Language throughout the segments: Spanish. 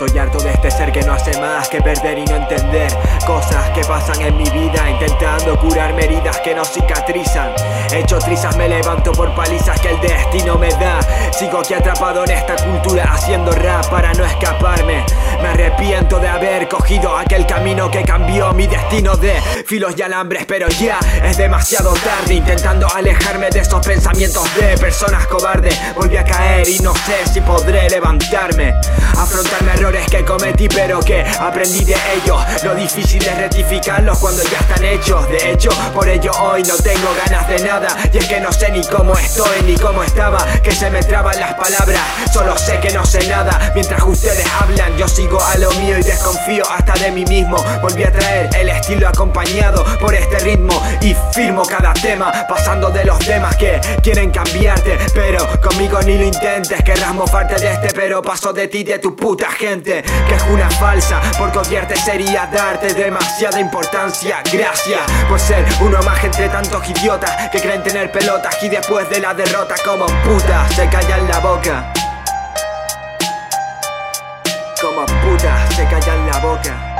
Estoy harto de este ser que no hace más que perder y no entender Cosas que pasan en mi vida Intentando curarme heridas que no cicatrizan. Hecho trizas me levanto por palizas que el destino me da. Sigo aquí atrapado en esta cultura haciendo rap para no escaparme. Me arrepiento de haber cogido aquel camino que cambió mi destino de filos y alambres Pero ya es demasiado tarde. Intentando alejarme de esos pensamientos de personas cobardes Volví a caer y no sé si podré levantarme. Afrontarme errores que cometí pero que aprendí de ellos. Lo difícil es rectificarlos cuando ya están hechos. De hecho, por ello hoy no tengo ganas de nada. Y es que no sé ni cómo estoy ni cómo estaba. Que se me traban las palabras Solo sé que no sé nada. Mientras ustedes hablan yo sigo a lo mío y desconfío hasta de mí mismo. Volví a traer el estilo acompañado por este ritmo Y firmo cada tema pasando de los temas que quieren cambiarte. Pero conmigo ni lo intentes Querrás mofarte de este pero paso de ti de tu puta gente Que es una falsa Por odiarte sería darte demasiada importancia. Gracias por ser uno más entre tantos idiotas Que creen tener pelotas y después de la derrota como puta Se callan la boca. Como puta se callan la boca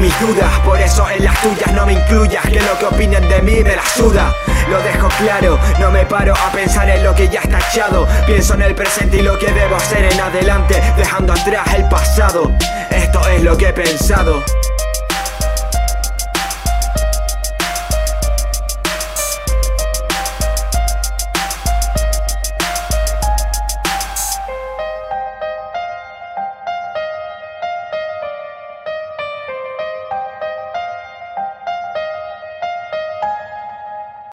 mis dudas, por eso en las tuyas no me incluyas Que lo que opinen de mí me la suda. Lo dejo claro, no me paro a pensar en lo que ya está echado. Pienso en el presente y lo que debo hacer en adelante Dejando atrás el pasado. Esto es lo que he pensado